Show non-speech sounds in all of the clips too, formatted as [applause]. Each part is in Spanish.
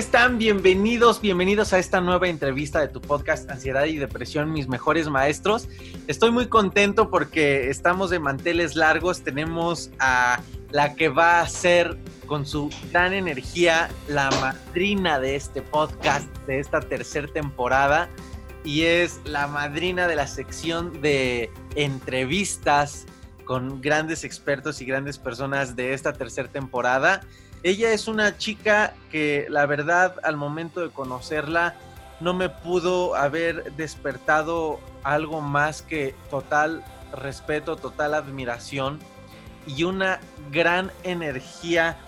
Están? Bienvenidos, bienvenidos a esta nueva entrevista de tu podcast Ansiedad y Depresión, mis mejores maestros. Estoy muy contento porque estamos de manteles largos. Tenemos a la que va a ser con su gran energía la madrina de este podcast, de esta tercera temporada. Y es la madrina de la sección de entrevistas con grandes expertos y grandes personas de esta tercera temporada. Ella es una chica que la verdad al momento de conocerla no me pudo haber despertado algo más que total respeto, total admiración y una gran energía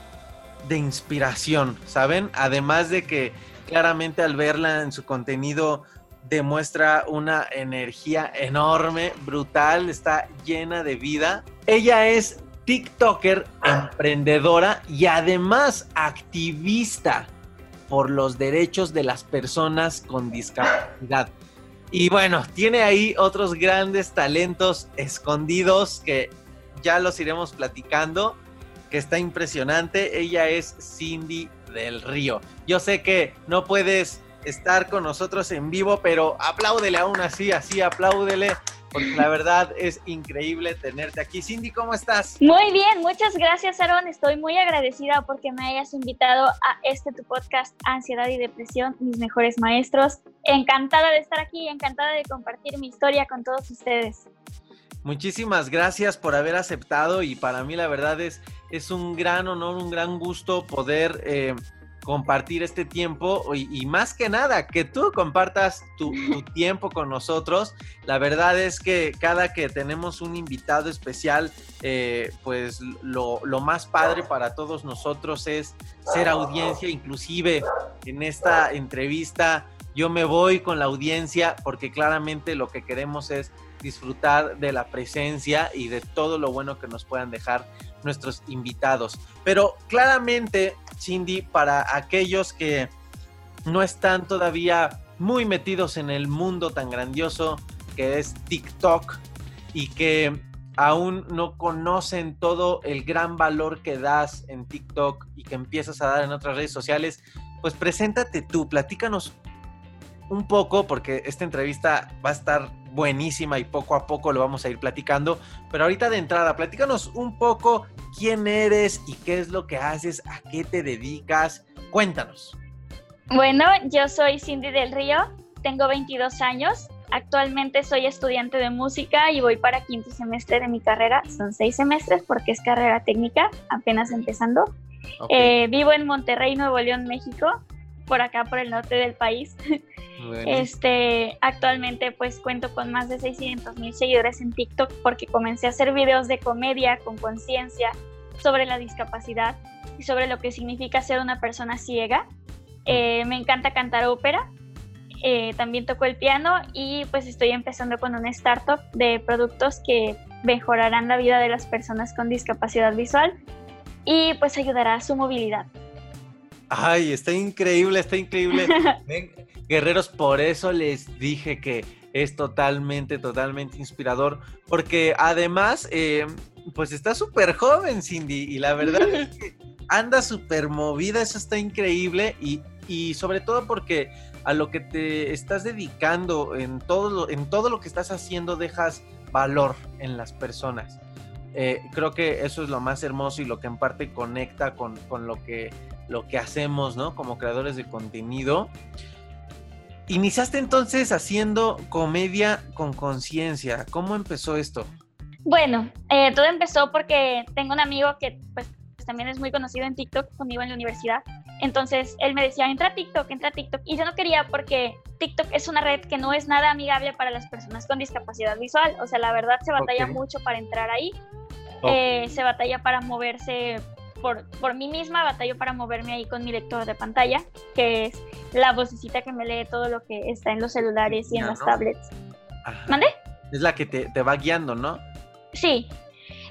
de inspiración, ¿saben? Además de que claramente al verla en su contenido demuestra una energía enorme, brutal, está llena de vida. Ella es TikToker, emprendedora y además activista por los derechos de las personas con discapacidad. Y bueno, tiene ahí otros grandes talentos escondidos que ya los iremos platicando, que está impresionante. Ella es Cindy del Río. Yo sé que no puedes estar con nosotros en vivo, pero apláudele aún así, así apláudele porque la verdad es increíble tenerte aquí. Cindy, ¿cómo estás? Muy bien, muchas gracias, Aaron. Estoy muy agradecida porque me hayas invitado a este tu podcast, Ansiedad y Depresión, mis mejores maestros. Encantada de estar aquí, encantada de compartir mi historia con todos ustedes. Muchísimas gracias por haber aceptado y para mí la verdad es, es un gran honor, un gran gusto poder... Eh, compartir este tiempo y, más que nada, que tú compartas tu, [laughs] tiempo con nosotros. La verdad es que cada que tenemos un invitado especial, eh, pues lo, lo, más padre para todos nosotros es ser audiencia, inclusive en esta entrevista yo me voy con la audiencia porque claramente lo que queremos es disfrutar de la presencia y de todo lo bueno que nos puedan dejar nuestros invitados. Pero claramente, Cindy, para aquellos que no están todavía muy metidos en el mundo tan grandioso que es TikTok y que aún no conocen todo el gran valor que das en TikTok y que empiezas a dar en otras redes sociales, pues preséntate tú, platícanos un poco, porque esta entrevista va a estar buenísima y poco a poco lo vamos a ir platicando. Pero ahorita de entrada, platícanos un poco quién eres y qué es lo que haces, a qué te dedicas. Cuéntanos. Bueno, yo soy Cindy del Río, tengo 22 años. Actualmente soy estudiante de música y voy para quinto semestre de mi carrera. Son seis semestres porque es carrera técnica, apenas empezando. Eh, vivo en Monterrey, Nuevo León, México, por acá, por el norte del país. Este, actualmente pues cuento con más de 600 mil seguidores en TikTok porque comencé a hacer videos de comedia con conciencia sobre la discapacidad y sobre lo que significa ser una persona ciega. Eh, me encanta cantar ópera, eh, también toco el piano y pues estoy empezando con una startup de productos que mejorarán la vida de las personas con discapacidad visual y pues ayudará a su movilidad. Ay, está increíble, está increíble. [laughs] guerreros, por eso les dije que es totalmente, totalmente inspirador, porque además, eh, pues está súper joven, Cindy, y la verdad es [laughs] que anda súper movida, eso está increíble, y, y, sobre todo porque a lo que te estás dedicando, en todo, lo, en todo lo que estás haciendo, dejas valor en las personas. Eh, creo que eso es lo más hermoso y lo que en parte conecta con, con, lo que lo que hacemos, ¿no? Como creadores de contenido. Iniciaste entonces haciendo comedia con conciencia. ¿Cómo empezó esto? Bueno, eh, todo empezó porque tengo un amigo que pues también es muy conocido en TikTok conmigo en la universidad. Entonces él me decía, entra a TikTok, entra a TikTok. Y yo no quería porque TikTok es una red que no es nada amigable para las personas con discapacidad visual. O sea, la verdad se batalla mucho para entrar ahí. Eh, se batalla para moverse por, por mí misma, batallo para moverme ahí con mi lector de pantalla, que es la vocecita que me lee todo lo que está en los celulares y en las tablets. ¿Mande? Es la que te, te va guiando, ¿no? Sí,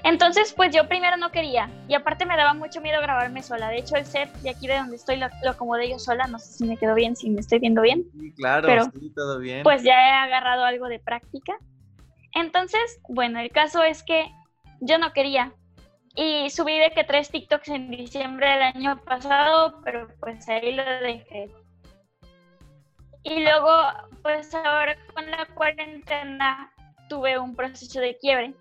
entonces, pues yo primero no quería y aparte me daba mucho miedo grabarme sola. De hecho, el set de aquí de donde estoy lo, acomodé yo sola. No sé si me quedó bien, si me estoy viendo bien. Sí, claro, pero, sí, todo bien. Pues ya he agarrado algo de práctica. Entonces, bueno, el caso es que yo no quería. Y subí de que tres TikToks en diciembre del año pasado, pero pues ahí lo dejé. Y luego, pues ahora con la cuarentena tuve un proceso de quiebre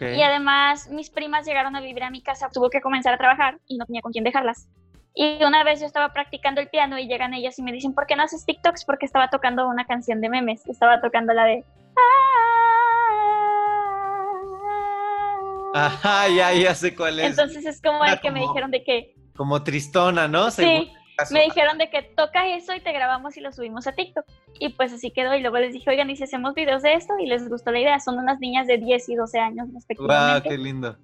y además mis primas llegaron a vivir a mi casa, tuvo que comenzar a trabajar y no tenía con quién dejarlas. Y una vez yo estaba practicando el piano y llegan ellas y me dicen, ¿por qué no haces TikToks? Porque estaba tocando una canción de memes, estaba tocando la de... Ajá, ya, ya sé cuál es. Entonces es como el que me dijeron de que... Como tristona, ¿no? Sí, me dijeron de que toca eso y te grabamos y lo subimos a TikTok. Y pues así quedó. Y luego les dije, oigan, ¿y si hacemos videos de esto? Y les gustó la idea. Son unas niñas de 10 y 12 años respectivamente. ¡Wow, qué lindo!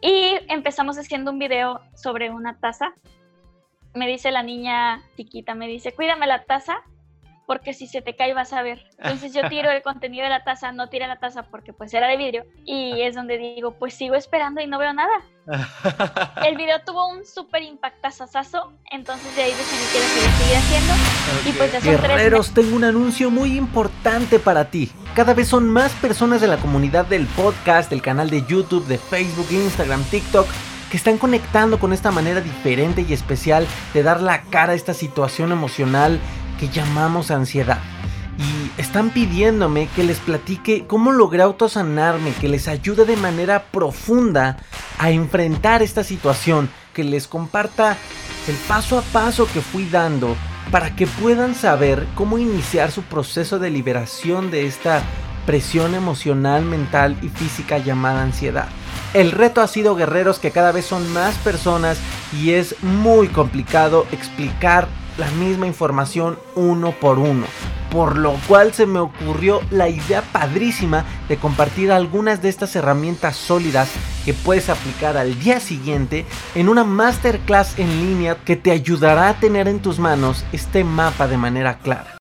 Y empezamos haciendo un video sobre una taza. Me dice la niña chiquita, me dice, cuídame la taza porque si se te cae vas a ver. Entonces yo tiro el contenido de la taza, no tira la taza porque pues era de vidrio y es donde digo, pues sigo esperando y no veo nada. [laughs] El video tuvo un súper impactazazazo, entonces de ahí decidí que lo seguir haciendo y pues ya son Guerreros, tengo un anuncio muy importante para ti. Cada vez son más personas de la comunidad del podcast, del canal de YouTube, de Facebook, Instagram, TikTok que están conectando con esta manera diferente y especial de dar la cara a esta situación emocional que llamamos ansiedad. Y están pidiéndome que les platique cómo logré autosanarme, que les ayude de manera profunda a enfrentar esta situación, que les comparta el paso a paso que fui dando para que puedan saber cómo iniciar su proceso de liberación de esta presión emocional, mental y física llamada ansiedad. El reto ha sido guerreros que cada vez son más personas y es muy complicado explicar la misma información uno por uno. Por lo cual se me ocurrió la idea padrísima de compartir algunas de estas herramientas sólidas que puedes aplicar al día siguiente en una masterclass en línea que te ayudará a tener en tus manos este mapa de manera clara.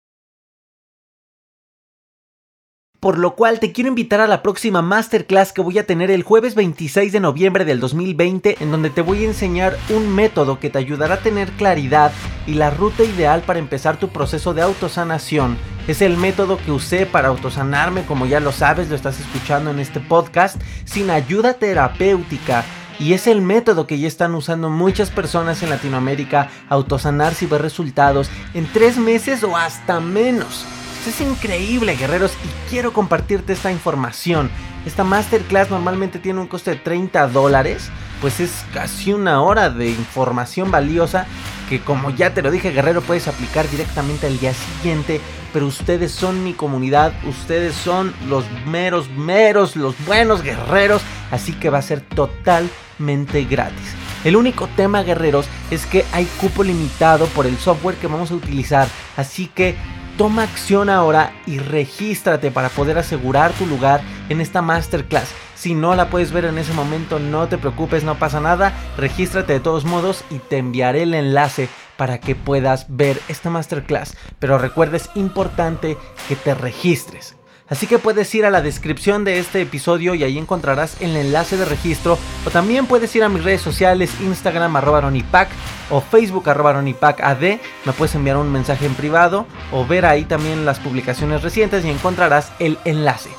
Por lo cual te quiero invitar a la próxima masterclass que voy a tener el jueves 26 de noviembre del 2020, en donde te voy a enseñar un método que te ayudará a tener claridad y la ruta ideal para empezar tu proceso de autosanación. Es el método que usé para autosanarme, como ya lo sabes, lo estás escuchando en este podcast, sin ayuda terapéutica. Y es el método que ya están usando muchas personas en Latinoamérica, autosanarse y ver resultados en tres meses o hasta menos es increíble, guerreros, y quiero compartirte esta información. Esta masterclass normalmente tiene un coste de 30 dólares, pues es casi una hora de información valiosa que como ya te lo dije, guerrero, puedes aplicar directamente al día siguiente. Pero ustedes son mi comunidad, ustedes son los meros, meros, los buenos guerreros, así que va a ser totalmente gratis. El único tema, guerreros, es que hay cupo limitado por el software que vamos a utilizar, así que Toma acción ahora y regístrate para poder asegurar tu lugar en esta masterclass. Si no la puedes ver en ese momento, no te preocupes, no pasa nada. Regístrate de todos modos y te enviaré el enlace para que puedas ver esta masterclass. Pero recuerda, es importante que te registres. Así que puedes ir a la descripción de este episodio y ahí encontrarás el enlace de registro. O también puedes ir a mis redes sociales, Instagram arroba ronipac o Facebook arroba ad. Me puedes enviar un mensaje en privado o ver ahí también las publicaciones recientes y encontrarás el enlace.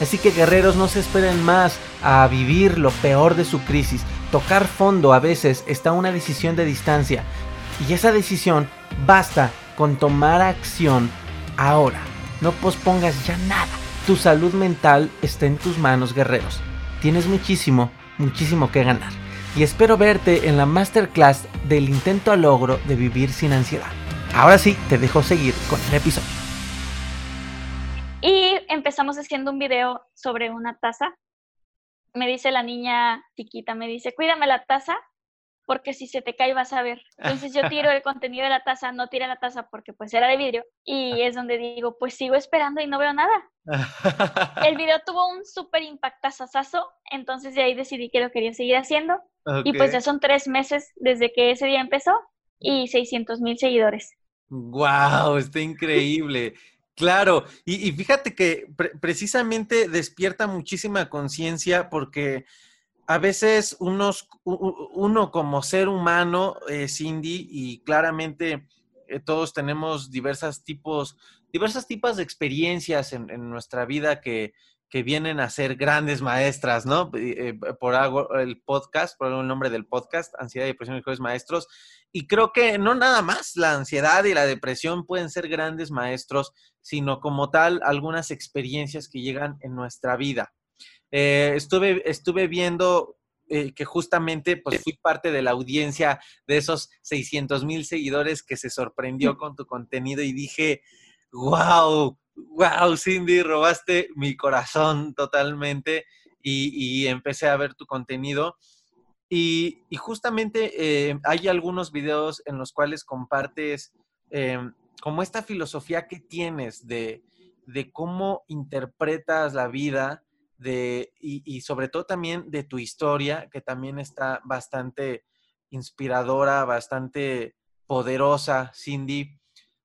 Así que guerreros no se esperen más a vivir lo peor de su crisis. Tocar fondo a veces está una decisión de distancia. Y esa decisión basta con tomar acción ahora. No pospongas ya nada. Tu salud mental está en tus manos, guerreros. Tienes muchísimo, muchísimo que ganar. y espero verte en la masterclass del intento a logro de vivir sin ansiedad. Ahora sí, te dejo seguir con el episodio. Y empezamos haciendo un video sobre una taza. Me dice la niña chiquita, me dice, cuídame la taza porque si se te cae vas a ver. [laughs] Entonces yo tiro el contenido de la taza, no tira la taza porque pues era de vidrio y es donde digo, pues sigo esperando y no veo nada. [laughs] El video tuvo un súper impactazazazo, entonces de ahí decidí que lo quería seguir haciendo y pues ya son tres meses desde que ese día empezó y 600 mil seguidores. ¡Wow! Está increíble. Claro, y, fíjate que precisamente despierta muchísima conciencia porque a veces uno como ser humano, eh, Cindy, y claramente eh, todos tenemos diversas tipos, diversos tipos de experiencias en, nuestra vida que, que, vienen a ser grandes maestras, ¿no? Eh, por algo el podcast, por el nombre del podcast, Ansiedad y Depresión y Mejores Maestros. Y creo que no nada más la ansiedad y la depresión pueden ser grandes maestros, sino como tal algunas experiencias que llegan en nuestra vida. Eh, estuve, estuve viendo eh, que justamente pues fui parte de la audiencia de esos 600 mil seguidores que se sorprendió con tu contenido y dije, wow, wow, Cindy, robaste mi corazón totalmente y, empecé a ver tu contenido. Y, justamente eh, hay algunos videos en los cuales compartes como esta filosofía que tienes de, de cómo interpretas la vida de, y, sobre todo también de tu historia, que también está bastante inspiradora, bastante poderosa, Cindy.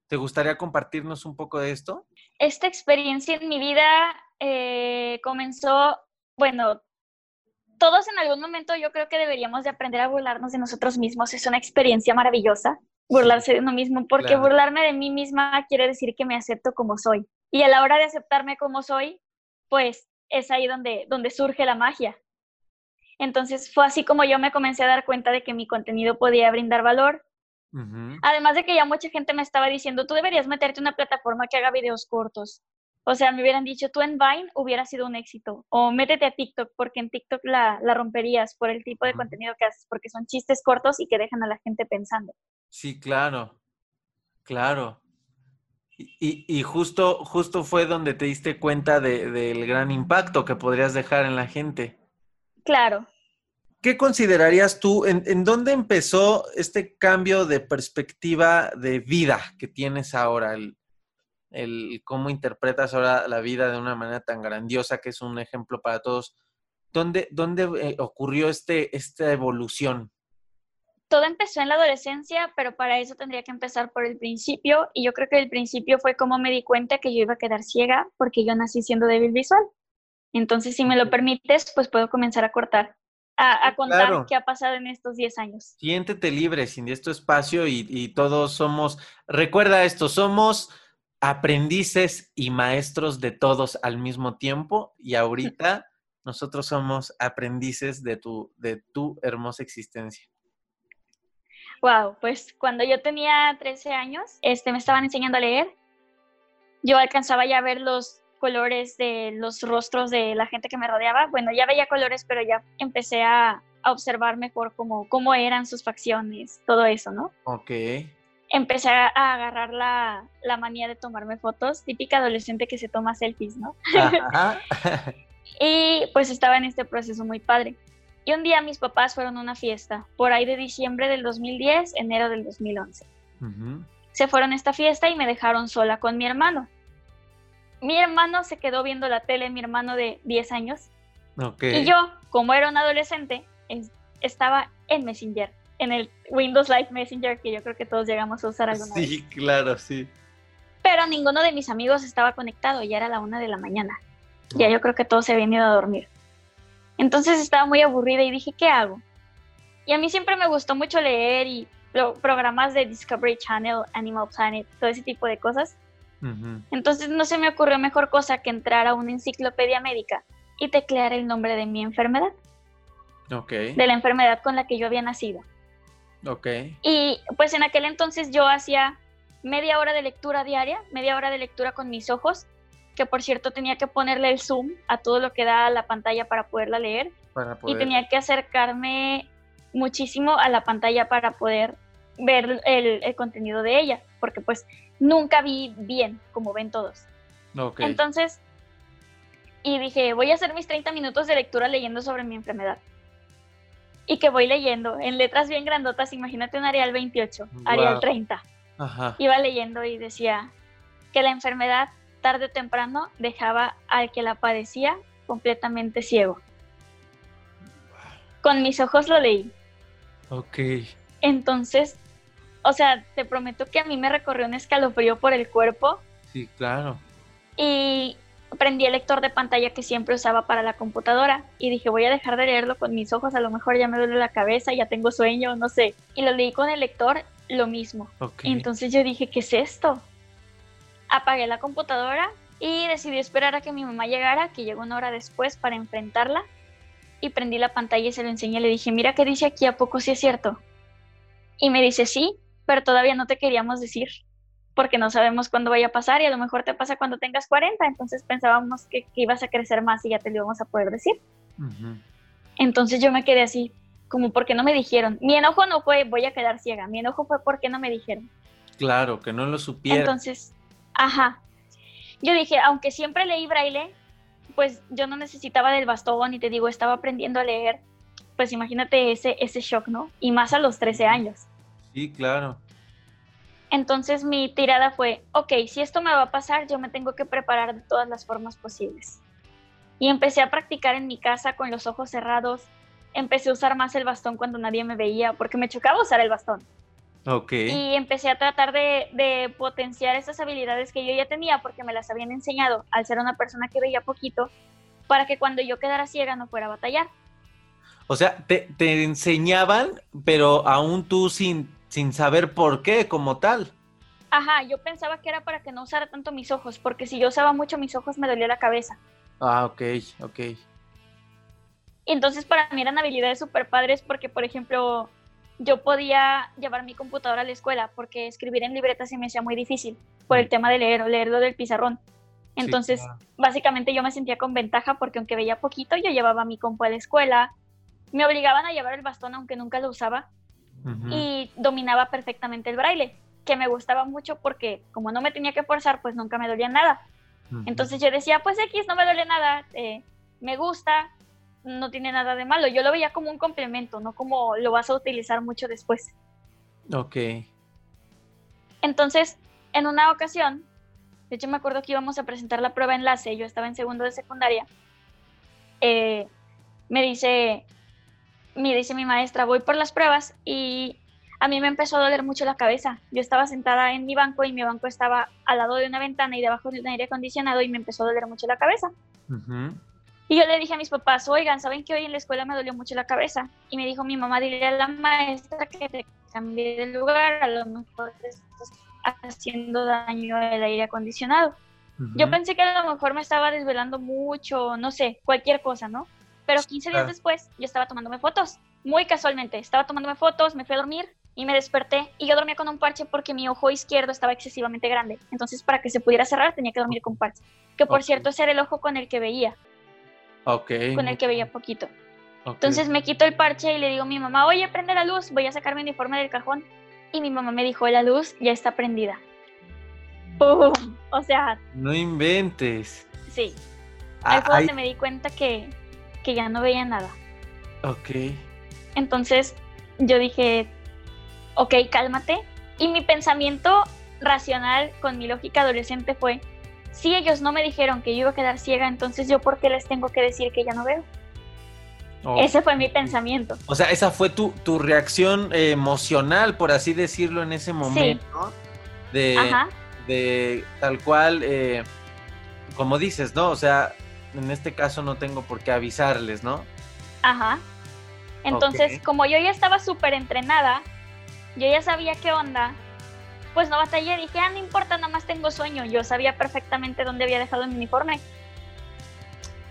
¿Te gustaría compartirnos un poco de esto? Esta experiencia en mi vida eh, comenzó, bueno, todos en algún momento yo creo que deberíamos de aprender a burlarnos de nosotros mismos. Es una experiencia maravillosa burlarse de uno mismo, porque burlarme de mí misma quiere decir que me acepto como soy. Y a la hora de aceptarme como soy, pues es ahí donde, donde surge la magia. Entonces fue así como yo me comencé a dar cuenta de que mi contenido podía brindar valor. Además de que ya mucha gente me estaba diciendo, tú deberías meterte en una plataforma que haga videos cortos. O sea, me hubieran dicho, tú en Vine hubiera sido un éxito. O métete a TikTok, porque en TikTok la, la romperías por el tipo de contenido que haces, porque son chistes cortos y que dejan a la gente pensando. Sí, claro, claro. Y, justo, justo fue donde te diste cuenta del gran impacto que podrías dejar en la gente. Claro. ¿Qué considerarías tú, en, dónde empezó este cambio de perspectiva de vida que tienes ahora? El, cómo interpretas ahora la vida de una manera tan grandiosa, que es un ejemplo para todos. ¿Dónde, dónde eh, ocurrió este, esta evolución? Todo empezó en la adolescencia, pero para eso tendría que empezar por el principio. Y yo creo que el principio fue como me di cuenta que yo iba a quedar ciega porque yo nací siendo débil visual. Entonces, si me lo permites, pues puedo comenzar a cortar, a, contar qué ha pasado en estos 10 años. Siéntete libre, sin este espacio y, y todos somos, recuerda esto, somos aprendices y maestros de todos al mismo tiempo y ahorita [laughs] nosotros somos aprendices de tu, de tu hermosa existencia. Wow, pues cuando yo tenía 13 años, este, me estaban enseñando a leer. Yo alcanzaba ya a ver los colores de los rostros de la gente que me rodeaba. Bueno, ya veía colores, pero ya empecé a, observar mejor cómo, cómo eran sus facciones, todo eso, ¿no? Ok. Empecé a agarrar la, la manía de tomarme fotos, típica adolescente que se toma selfies, ¿no? [laughs] y pues estaba en este proceso muy padre. Y un día mis papás fueron a una fiesta, por ahí de diciembre del 2010, enero del 2011. Se fueron a esta fiesta y me dejaron sola con mi hermano. Mi hermano se quedó viendo la tele, mi hermano de 10 años. Y yo, como era un adolescente, estaba en Messenger, en el Windows Live Messenger, que yo creo que todos llegamos a usar alguna vez. Sí, claro, sí. Pero ninguno de mis amigos estaba conectado, ya era la una de la mañana. Ya yo creo que todos se habían ido a dormir. Entonces estaba muy aburrida y dije, ¿qué hago? Y a mí siempre me gustó mucho leer y programas de Discovery Channel, Animal Planet, todo ese tipo de cosas. Entonces no se me ocurrió mejor cosa que entrar a una enciclopedia médica y teclear el nombre de mi enfermedad. Ok. De la enfermedad con la que yo había nacido. Ok. Y pues en aquel entonces yo hacía media hora de lectura diaria, media hora de lectura con mis ojos que por cierto tenía que ponerle el zoom a todo lo que da la pantalla para poderla leer. y tenía que acercarme muchísimo a la pantalla para poder ver el, el contenido de ella, porque pues nunca vi bien como ven todos. Okay. Entonces, y dije, voy a hacer mis 30 minutos de lectura leyendo sobre mi enfermedad. Y que voy leyendo en letras bien grandotas, imagínate un Arial 28, Arial Wow. 30. Ajá. Iba leyendo y decía que la enfermedad tarde o temprano dejaba al que la padecía completamente ciego. Con mis ojos lo leí. Ok. Entonces, o sea, te prometo que a mí me recorrió un escalofrío por el cuerpo Sí, claro. y prendí el lector de pantalla que siempre usaba para la computadora y dije voy a dejar de leerlo con mis ojos, a lo mejor ya me duele la cabeza, ya tengo sueño, no sé. Y lo leí con el lector, lo mismo. Ok. Entonces yo dije, ¿qué es esto? Apagué la computadora y decidí esperar a que mi mamá llegara, que llegó una hora después para enfrentarla. Y prendí la pantalla y se lo enseñé. Le dije, mira qué dice aquí, ¿a poco sí es cierto? Y me dice, sí, pero todavía no te queríamos decir, porque no sabemos cuándo vaya a pasar y a lo mejor te pasa cuando tengas 40. Entonces pensábamos que, que ibas a crecer más y ya te lo íbamos a poder decir. Ujú. Entonces yo me quedé así, como porque no me dijeron. Mi enojo no fue voy a quedar ciega, mi enojo fue porque no me dijeron. Claro, que no lo supiera. Entonces, ajá. Yo dije, aunque siempre leí braille, pues yo no necesitaba del bastón y te digo, estaba aprendiendo a leer. Pues imagínate ese, ese shock, ¿no? Y más a los 13 años. Sí, claro. Entonces mi tirada fue, ok, si esto me va a pasar, yo me tengo que preparar de todas las formas posibles. Y empecé a practicar en mi casa con los ojos cerrados. Empecé a usar más el bastón cuando nadie me veía, porque me chocaba usar el bastón. Y empecé a tratar de, de potenciar esas habilidades que yo ya tenía porque me las habían enseñado al ser una persona que veía poquito para que cuando yo quedara ciega no fuera a batallar. O sea, te, te enseñaban, pero aún tú sin, sin saber por qué como tal. Ajá, yo pensaba que era para que no usara tanto mis ojos, porque si yo usaba mucho mis ojos me dolía la cabeza. Ah, ok, ok. Entonces para mí eran habilidades súper padres porque, por ejemplo, yo podía llevar mi computadora a la escuela porque escribir en libreta se me hacía muy difícil por el tema de leer o leerlo del pizarrón. Sí, Entonces, claro. básicamente yo me sentía con ventaja porque aunque veía poquito, yo llevaba mi compu a la escuela, me obligaban a llevar el bastón aunque nunca lo usaba y dominaba perfectamente el braille, que me gustaba mucho porque como no me tenía que forzar, pues nunca me dolía nada. Entonces yo decía, pues X, no me duele nada, eh, me gusta, no tiene nada de malo. Yo lo veía como un complemento, no como lo vas a utilizar mucho después. Ok. Entonces, en una ocasión, de hecho me acuerdo que íbamos a presentar la prueba enlace, yo estaba en segundo de secundaria, eh, me dice, me dice mi maestra, voy por las pruebas y a mí me empezó a doler mucho la cabeza. Yo estaba sentada en mi banco y mi banco estaba al lado de una ventana y debajo de un aire acondicionado y me empezó a doler mucho la cabeza. Ujú. Y yo le dije a mis papás, oigan, ¿saben que hoy en la escuela me dolió mucho la cabeza? Y me dijo mi mamá, dile a la maestra que te cambie de lugar, a lo mejor te estás haciendo daño el aire acondicionado. Yo Ujú. pensé que a lo mejor me estaba desvelando mucho, no sé, cualquier cosa, ¿no? Pero 15 días Claro. después yo estaba tomándome fotos, muy casualmente, estaba tomándome fotos, me fui a dormir y me desperté y yo dormía con un parche porque mi ojo izquierdo estaba excesivamente grande. Entonces para que se pudiera cerrar tenía que dormir con parche. Que por Ok. cierto ese era el ojo con el que veía, Ok. con el que veía poquito. Entonces me quito el parche y le digo a mi mamá, oye, prende la luz, voy a sacar mi uniforme del cajón. Y mi mamá me dijo, la luz ya está prendida. ¡Pum! O sea, No inventes. sí. Ah, Ahí fue donde me di cuenta que, que ya no veía nada. Ok. Entonces yo dije, ok, cálmate. Y mi pensamiento racional con mi lógica adolescente fue, si ellos no me dijeron que yo iba a quedar ciega, entonces yo por qué les tengo que decir que ya no veo. Oh. Ese fue mi pensamiento. O sea, esa fue tu, tu reacción eh, emocional, por así decirlo, en ese momento. De, Ajá. de tal cual, eh, como dices, ¿no? O sea, en este caso no tengo por qué avisarles, ¿no? Ajá. Entonces, como yo ya estaba súper entrenada, yo ya sabía qué onda, pues no batallé. Dije, ah, no importa, nada más tengo sueño. Yo sabía perfectamente dónde había dejado mi uniforme.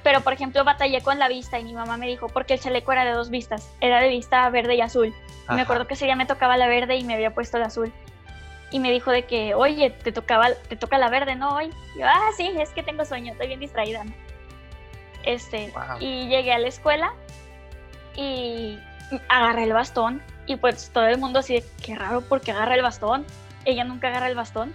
Pero, por ejemplo, batallé con la vista y mi mamá me dijo, porque el chaleco era de dos vistas, era de vista verde y azul. Y me acuerdo que ese día me tocaba la verde y me había puesto la azul. Y me dijo de que, oye, te tocaba, te toca la verde, ¿no? Hoy. Y yo, ah, sí, es que tengo sueño, estoy bien distraída, ¿no? Este, Wow. y llegué a la escuela y agarré el bastón y pues todo el mundo así de, qué raro porque agarra el bastón. Ella nunca agarra el bastón.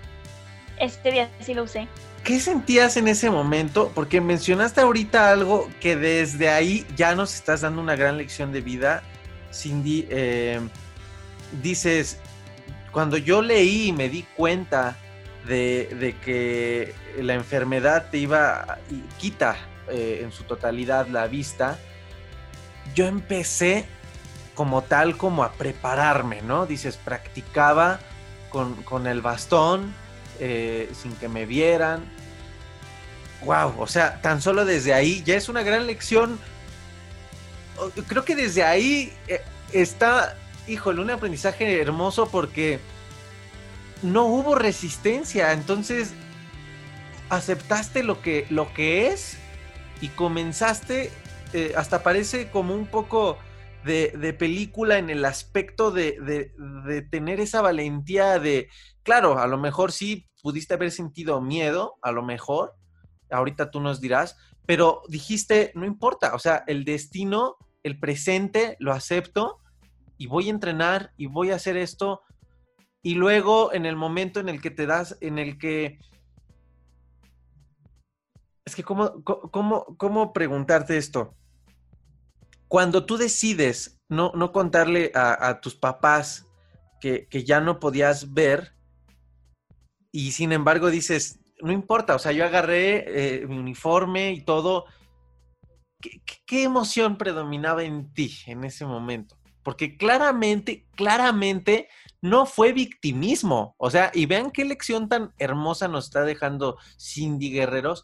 Este día sí lo usé. ¿Qué sentías en ese momento? Porque mencionaste ahorita algo que desde ahí ya nos estás dando una gran lección de vida. Cindy, eh, dices, cuando yo leí y me di cuenta de, que la enfermedad te iba y quita eh, en su totalidad la vista, yo empecé como tal, como a prepararme, ¿no? Dices, practicaba con, el bastón, eh, sin que me vieran. Wow, o sea, tan solo desde ahí ya es una gran lección. Creo que desde ahí eh, está, híjole, un aprendizaje hermoso porque no hubo resistencia, entonces aceptaste lo que, lo que es y comenzaste, eh, hasta parece como un poco de, película en el aspecto de, de, tener esa valentía de, claro, a lo mejor sí pudiste haber sentido miedo, a lo mejor, ahorita tú nos dirás, pero dijiste, no importa, o sea, el destino, el presente, lo acepto y voy a entrenar y voy a hacer esto. Y luego en el momento en el que te das, en el que... Es que, ¿cómo, cómo, cómo preguntarte esto? Cuando tú decides no, no contarle a, tus papás que, ya no podías ver y sin embargo dices, no importa, o sea, yo agarré eh, mi uniforme y todo. ¿Qué, emoción predominaba en ti en ese momento? Porque claramente, claramente no fue victimismo. O sea, y vean qué lección tan hermosa nos está dejando Cindy Guerreros,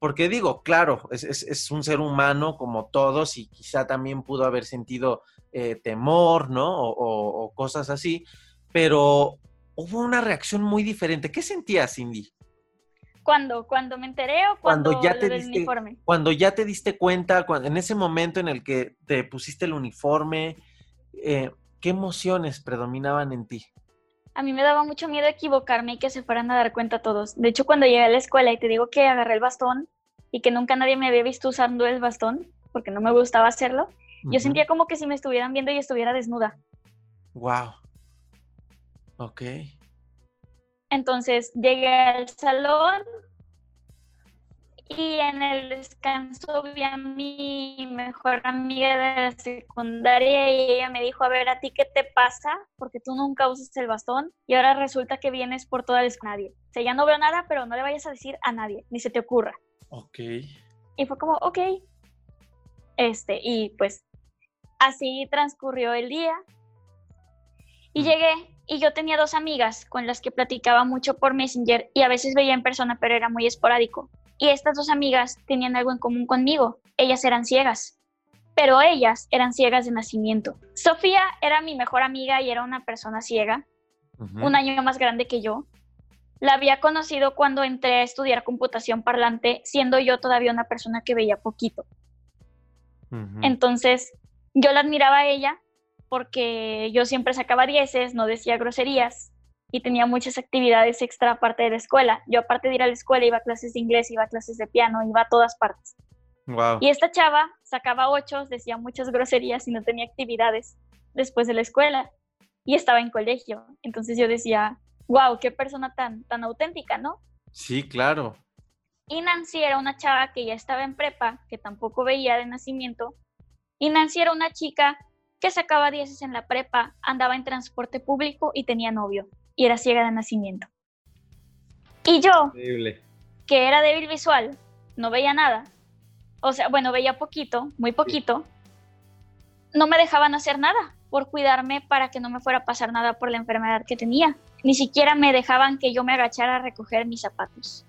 porque digo, claro, es, un ser humano como todos y quizá también pudo haber sentido eh, temor, ¿no? O, cosas así, pero hubo una reacción muy diferente. ¿Qué sentías, Cindy? ¿Cuándo? ¿Cuando me enteré o cuando, ya te diste, uniforme? Cuando ya te diste cuenta, en ese momento en el que te pusiste el uniforme, eh, ¿qué emociones predominaban en ti? A mí me daba mucho miedo equivocarme y que se fueran a dar cuenta todos. De hecho, cuando llegué a la escuela y te digo que agarré el bastón y que nunca nadie me había visto usando el bastón, porque no me gustaba hacerlo, yo sentía como que si me estuvieran viendo y estuviera desnuda. Wow. Ok. Entonces llegué al salón, y en el descanso vi a mi mejor amiga de la secundaria y ella me dijo, a ver, ¿a ti qué te pasa? Porque tú nunca usas el bastón y ahora resulta que vienes por toda la escuela. Nadie. O sea, ya no veo nada, pero no le vayas a decir a nadie, ni se te ocurra. Ok. Y fue como, ok. Este, y pues así transcurrió el día. Y llegué y yo tenía dos amigas con las que platicaba mucho por Messenger y a veces veía en persona, pero era muy esporádico. Y estas dos amigas tenían algo en común conmigo. Ellas eran ciegas, pero ellas eran ciegas de nacimiento. Sofía era mi mejor amiga y era una persona ciega, un año más grande que yo. La había conocido cuando entré a estudiar computación parlante, siendo yo todavía una persona que veía poquito. Entonces, yo la admiraba a ella porque yo siempre sacaba dieces, no decía groserías, y tenía muchas actividades extra aparte de la escuela. Yo aparte de ir a la escuela iba a clases de inglés, iba a clases de piano, iba a todas partes. Y esta chava sacaba ocho, decía muchas groserías y no tenía actividades después de la escuela y estaba en colegio. Entonces yo decía, wow, qué persona tan, tan auténtica, ¿no? Sí, claro. Y Nancy era una chava que ya estaba en prepa, que tampoco veía de nacimiento. Y Nancy era una chica que sacaba dieces en la prepa, andaba en transporte público y tenía novio y era ciega de nacimiento. Y yo, que era débil visual, no veía nada, o sea, bueno, veía poquito, muy poquito, no me dejaban hacer nada por cuidarme para que no me fuera a pasar nada por la enfermedad que tenía. Ni siquiera me dejaban que yo me agachara a recoger mis zapatos.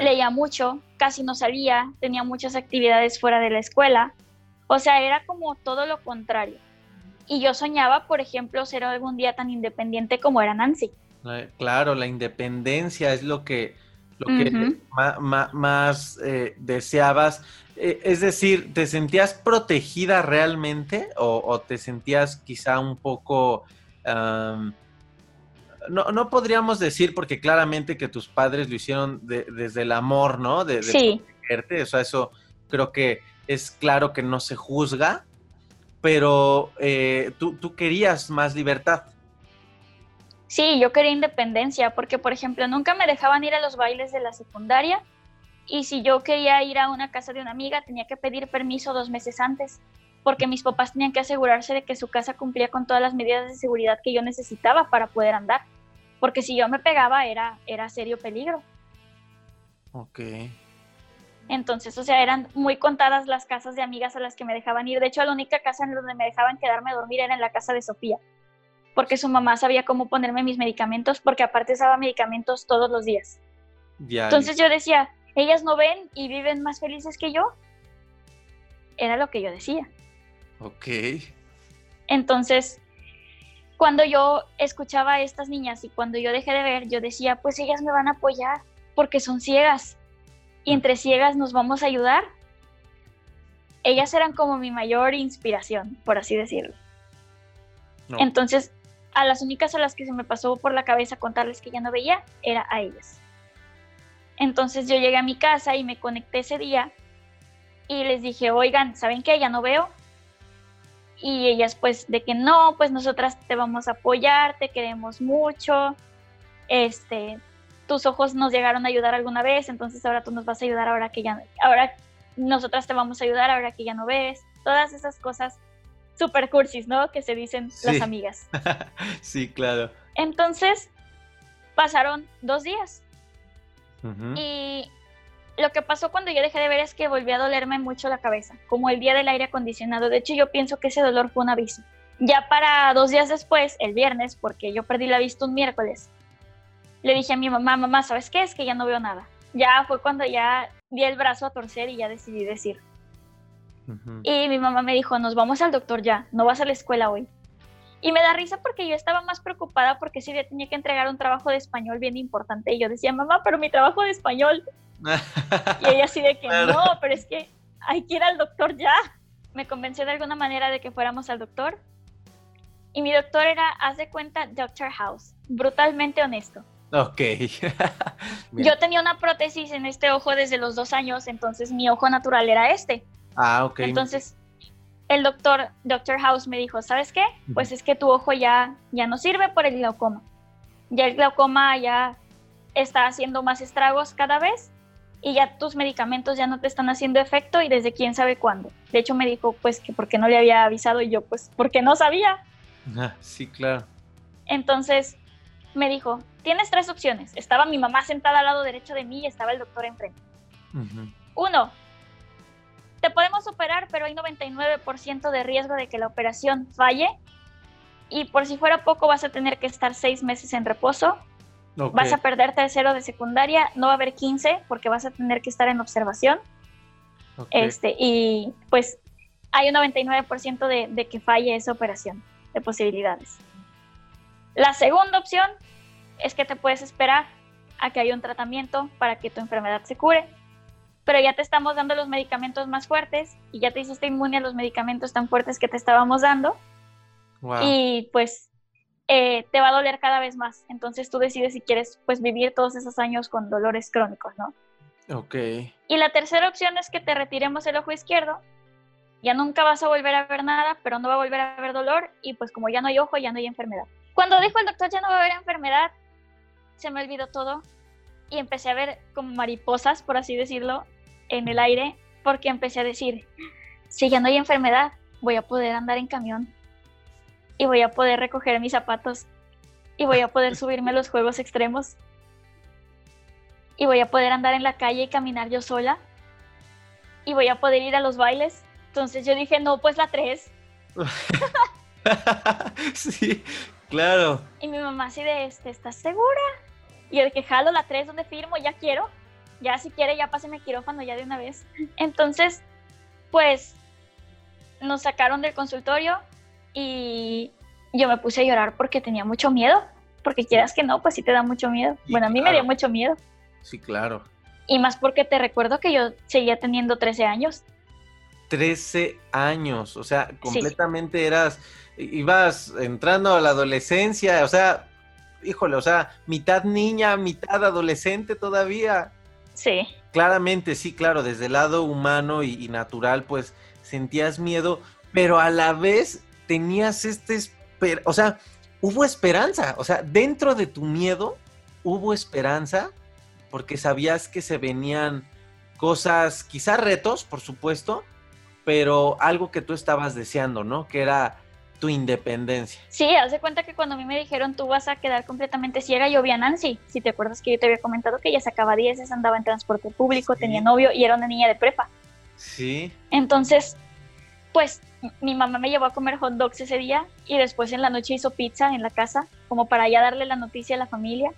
Leía mucho, casi no salía, tenía muchas actividades fuera de la escuela. O sea, era como todo lo contrario. Y yo soñaba, por ejemplo, ser algún día tan independiente como era Nancy. Claro, la independencia es lo que, lo que más, eh, deseabas. Eh, es decir, ¿te sentías protegida realmente o, te sentías quizá un poco... no, no podríamos decir, porque claramente que tus padres lo hicieron desde el amor, ¿no? De, sí. O sea, eso creo que es claro que no se juzga, pero eh, tú, tú querías más libertad. Sí, yo quería independencia, porque por ejemplo nunca me dejaban ir a los bailes de la secundaria y si yo quería ir a una casa de una amiga tenía que pedir permiso dos meses antes, porque mis papás tenían que asegurarse de que su casa cumplía con todas las medidas de seguridad que yo necesitaba para poder andar, porque si yo me pegaba era, era serio peligro. Ok. Entonces, o sea, eran muy contadas las casas de amigas a las que me dejaban ir. De hecho, la única casa en donde me dejaban quedarme a dormir era en la casa de Sofía, porque su mamá sabía cómo ponerme mis medicamentos, porque aparte usaba medicamentos todos los días. Entonces yo decía, ellas no ven y viven más felices que yo. Era lo que yo decía. Ok. Entonces, cuando yo escuchaba a estas niñas y cuando yo dejé de ver, yo decía, pues ellas me van a apoyar porque son ciegas y entre ciegas nos vamos a ayudar. Ellas eran como mi mayor inspiración, por así decirlo. No. Entonces, a las únicas a las que se me pasó por la cabeza contarles que ya no veía era a ellas. Entonces yo llegué a mi casa y me conecté ese día y les dije, oigan, ¿saben qué? Ya no veo. Y ellas pues de que no, pues nosotras te vamos a apoyar, te queremos mucho, este, tus ojos nos llegaron a ayudar alguna vez, entonces ahora tú nos vas a ayudar ahora que ya, ahora nosotras te vamos a ayudar ahora que ya no ves. Todas esas cosas super cursis, ¿no? Que se dicen Sí. las amigas. [laughs] sí, claro. Entonces pasaron dos días y lo que pasó cuando yo dejé de ver es que volví a dolerme mucho la cabeza, como el día del aire acondicionado. De hecho, yo pienso que ese dolor fue un aviso. Ya para dos días después, el viernes, porque yo perdí la vista un miércoles, le dije a mi mamá, mamá, ¿sabes qué? Es que ya no veo nada. Ya fue cuando ya di el brazo a torcer y ya decidí decir. Ujú. Y mi mamá me dijo, nos vamos al doctor ya, no vas a la escuela hoy. Y me da risa porque yo estaba más preocupada porque ese día tenía que entregar un trabajo de español bien importante. Y yo decía, mamá, pero mi trabajo de español. Y ella así de que no, pero es que hay que ir al doctor ya. Me convenció de alguna manera de que fuéramos al doctor. Y mi doctor era, haz de cuenta, Doctor House, brutalmente honesto. Ok. [laughs] Yo tenía una prótesis en este ojo desde los dos años, entonces mi ojo natural era este. ah, ok. Entonces, el doctor, Doctor House me dijo, ¿sabes qué? Pues es que tu ojo ya, ya no sirve por el glaucoma. Ya el glaucoma ya está haciendo más estragos cada vez y ya tus medicamentos ya no te están haciendo efecto y desde quién sabe cuándo. De hecho me dijo pues que porque no le había avisado y yo pues porque no sabía. Ah, sí, claro. Entonces me dijo, tienes tres opciones. Estaba mi mamá sentada al lado derecho de mí y estaba el doctor enfrente. Ujú. Uno, te podemos operar, pero hay 99% de riesgo de que la operación falle. Y por si fuera poco, vas a tener que estar seis meses en reposo. Ok. Vas a perder tercero de secundaria. No va a haber 15 porque vas a tener que estar en observación. Este, y pues hay un 99% de, de que falle esa operación, de posibilidades. La segunda opción es que te puedes esperar a que haya un tratamiento para que tu enfermedad se cure, pero ya te estamos dando los medicamentos más fuertes y ya te hiciste inmune a los medicamentos tan fuertes que te estábamos dando Wow. y pues eh, te va a doler cada vez más. Entonces tú decides si quieres pues vivir todos esos años con dolores crónicos, ¿no? Ok. Y la tercera opción es que te retiremos el ojo izquierdo. Ya nunca vas a volver a ver nada, pero no va a volver a haber dolor y pues como ya no hay ojo, ya no hay enfermedad. Cuando dijo el doctor ya no va a haber enfermedad, se me olvidó todo y empecé a ver como mariposas, por así decirlo, en el aire, porque empecé a decir, si ya no hay enfermedad, voy a poder andar en camión y voy a poder recoger mis zapatos y voy a poder [laughs] subirme a los juegos extremos y voy a poder andar en la calle y caminar yo sola y voy a poder ir a los bailes. Entonces yo dije, no, pues la 3. [laughs] sí, claro. Y mi mamá así de, este, ¿estás segura? Y de que jalo la 3, ¿dónde firmo? Ya quiero. Ya si quiere, ya páseme quirófano ya de una vez. [laughs] Entonces, pues nos sacaron del consultorio y yo me puse a llorar porque tenía mucho miedo. Porque quieras que no, pues sí te da mucho miedo. Sí, bueno, a mí me dio mucho miedo. Sí, claro. Y más porque te recuerdo que yo seguía teniendo 13 años. 13 años, o sea, completamente eras, ibas entrando a la adolescencia, o sea, híjole, o sea, mitad niña, mitad adolescente todavía. Sí. Claramente, sí, claro, desde el lado humano y, y natural, pues sentías miedo, pero a la vez tenías este, o sea, hubo esperanza, o sea, dentro de tu miedo hubo esperanza porque sabías que se venían cosas, quizás retos, por supuesto, pero algo que tú estabas deseando, ¿no? Que era tu independencia. Sí, hace cuenta que cuando a mí me dijeron tú vas a quedar completamente ciega, yo vi a Nancy. Si te acuerdas que yo te había comentado que ella sacaba 10, andaba en transporte público, tenía novio y era una niña de prepa. Sí. Entonces, pues mi mamá me llevó a comer hot dogs ese día y después en la noche hizo pizza en la casa, como para ya darle la noticia a la familia.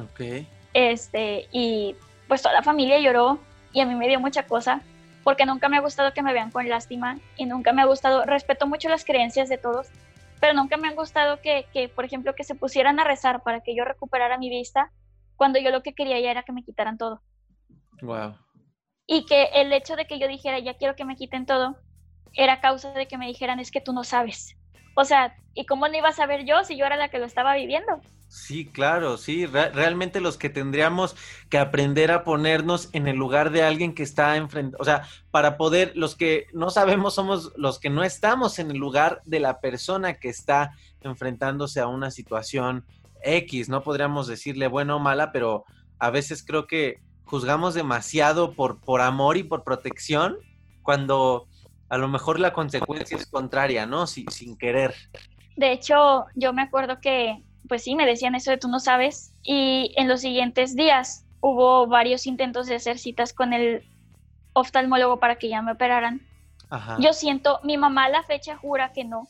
Ok. Este, y pues toda la familia lloró y a mí me dio mucha cosa porque nunca me ha gustado que me vean con lástima y nunca me ha gustado, respeto mucho las creencias de todos, pero nunca me ha gustado que, que, por ejemplo, que se pusieran a rezar para que yo recuperara mi vista cuando yo lo que quería ya era que me quitaran todo. Wow. Y que el hecho de que yo dijera, ya quiero que me quiten todo, era causa de que me dijeran, es que tú no sabes. O sea, ¿y cómo no iba a saber yo si yo era la que lo estaba viviendo? Sí, claro, sí, realmente los que tendríamos que aprender a ponernos en el lugar de alguien que está enfrente, o sea, para poder, los que no sabemos somos los que no estamos en el lugar de la persona que está enfrentándose a una situación X, no podríamos decirle bueno o mala, pero a veces creo que juzgamos demasiado por, por amor y por protección cuando a lo mejor la consecuencia es contraria, ¿no? sin querer. De hecho, yo me acuerdo que pues sí, me decían eso de tú no sabes. Y en los siguientes días hubo varios intentos de hacer citas con el oftalmólogo para que ya me operaran. Yo siento, mi mamá a la fecha jura que no,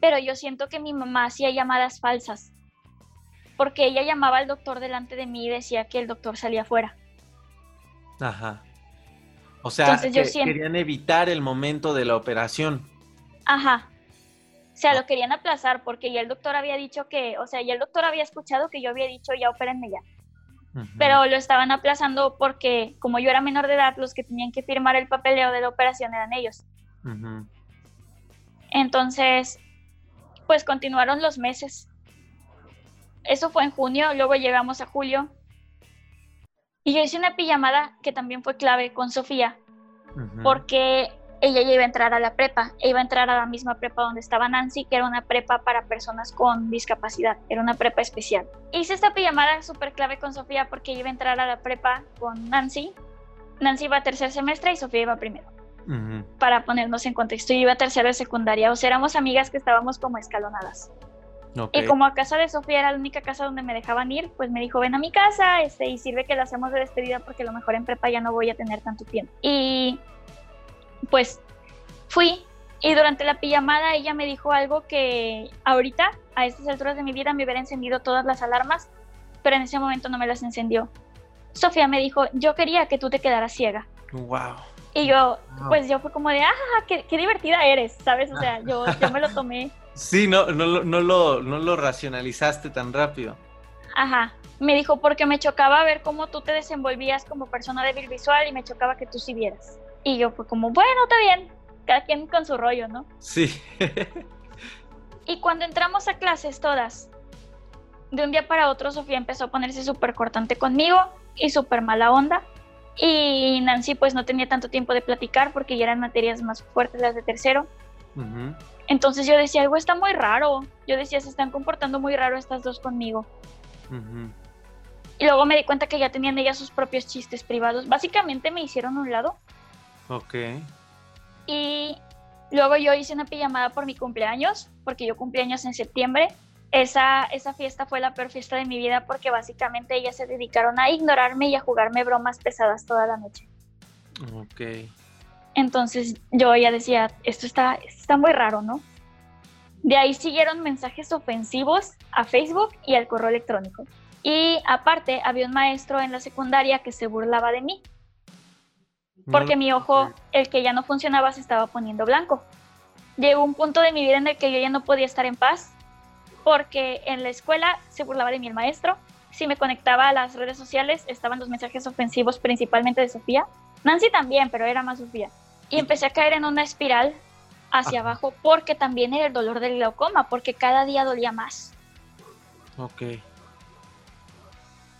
pero yo siento que mi mamá hacía llamadas falsas, porque ella llamaba al doctor delante de mí y decía que el doctor salía afuera. Ajá. O sea, querían evitar el momento de la operación. Ajá. O sea, lo querían aplazar porque ya el doctor había dicho que, o sea, ya el doctor había escuchado que yo había dicho ya opérenme ya. Pero lo estaban aplazando porque como yo era menor de edad, los que tenían que firmar el papeleo de la operación eran ellos. Entonces, pues continuaron los meses. Eso fue en junio, luego llegamos a julio. Y yo hice una pijamada que también fue clave con Sofía, porque ella ya iba a entrar a la prepa, e iba a entrar a la misma prepa donde estaba Nancy, que era una prepa para personas con discapacidad, era una prepa especial. Hice esta pijamada súper clave con Sofía porque iba a entrar a la prepa con Nancy. Nancy iba a tercer semestre y Sofía iba primero. Para ponernos en contexto, yo iba a tercero de secundaria, o sea, éramos amigas que estábamos como escalonadas. Y como a casa de Sofía era la única casa donde me dejaban ir, pues me dijo, ven a mi casa este, y sirve que la hacemos de despedida porque a lo mejor en prepa ya no voy a tener tanto tiempo. Y pues fui y durante la pijamada ella me dijo algo que ahorita, a estas alturas de mi vida, me hubiera encendido todas las alarmas, pero en ese momento no me las encendió. Sofía me dijo, yo quería que tú te quedaras ciega. Wow. Y yo, pues yo fue como de, ah, qué, divertida eres, ¿sabes? O sea, yo, yo me lo tomé. Sí, no, no, no, lo, no lo racionalizaste tan rápido. Ajá. Me dijo, porque me chocaba ver cómo tú te desenvolvías como persona débil visual y me chocaba que tú sí vieras. Y yo fue como, bueno, está bien, cada quien con su rollo, ¿no? Sí. y cuando entramos a clases todas, de un día para otro Sofía empezó a ponerse súper cortante conmigo y súper mala onda. Y Nancy pues no tenía tanto tiempo de platicar porque ya eran materias más fuertes las de tercero. Entonces yo decía, algo está muy raro. Yo decía, se están comportando muy raro estas dos conmigo. Y luego me di cuenta que ya tenían ellas sus propios chistes privados. Básicamente me hicieron un lado Ok. Y luego yo hice una pijamada por mi cumpleaños, porque yo cumpleaños en septiembre. Esa, esa fiesta fue la peor fiesta de mi vida porque básicamente ellas se dedicaron a ignorarme y a jugarme bromas pesadas toda la noche. Ok. Entonces yo ya decía, esto está, está muy raro, ¿no? De ahí siguieron mensajes ofensivos a Facebook y al correo electrónico. Y aparte había un maestro en la secundaria que se burlaba de mí porque mi ojo, el que ya no funcionaba, se estaba poniendo blanco. Llegó un punto de mi vida en el que yo ya no podía estar en paz, porque en la escuela se burlaba de mí el maestro. Si me conectaba a las redes sociales, estaban los mensajes ofensivos principalmente de Sofía. Nancy también, pero era más Sofía. Y empecé a caer en una espiral hacia abajo porque también era el dolor del glaucoma, porque cada día dolía más. Ok.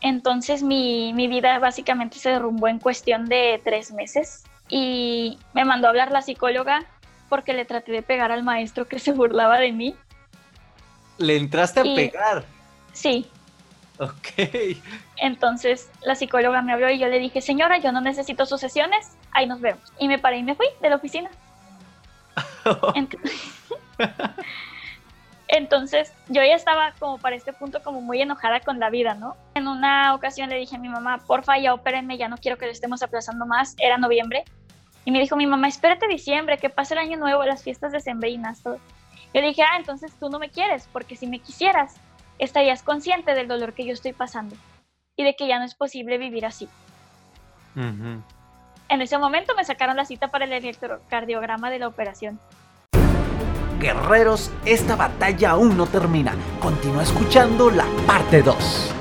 Entonces mi, vida básicamente se derrumbó en cuestión de tres meses y me mandó a hablar la psicóloga porque le traté de pegar al maestro que se burlaba de mí. ¿Le entraste a pegar? Sí, Ok. entonces la psicóloga me habló y yo le dije, señora, yo no necesito sus sesiones, ahí nos vemos. Y me paré y me fui de la oficina. [laughs] Ent- [laughs] Entonces yo ya estaba como para este punto como muy enojada con la vida, ¿no? En una ocasión le dije a mi mamá, porfa, ya opérenme, ya no quiero que lo estemos aplazando más, era noviembre. Y me dijo mi mamá, espérate diciembre, que pase el año nuevo, las fiestas decembrinas, todo. Yo dije, ah, entonces tú no me quieres, porque si me quisieras, estarías consciente del dolor que yo estoy pasando y de que ya no es posible vivir así. Ujú. En ese momento me sacaron la cita para el electrocardiograma de la operación. Guerreros, esta batalla aún no termina. Continúa escuchando la parte 2.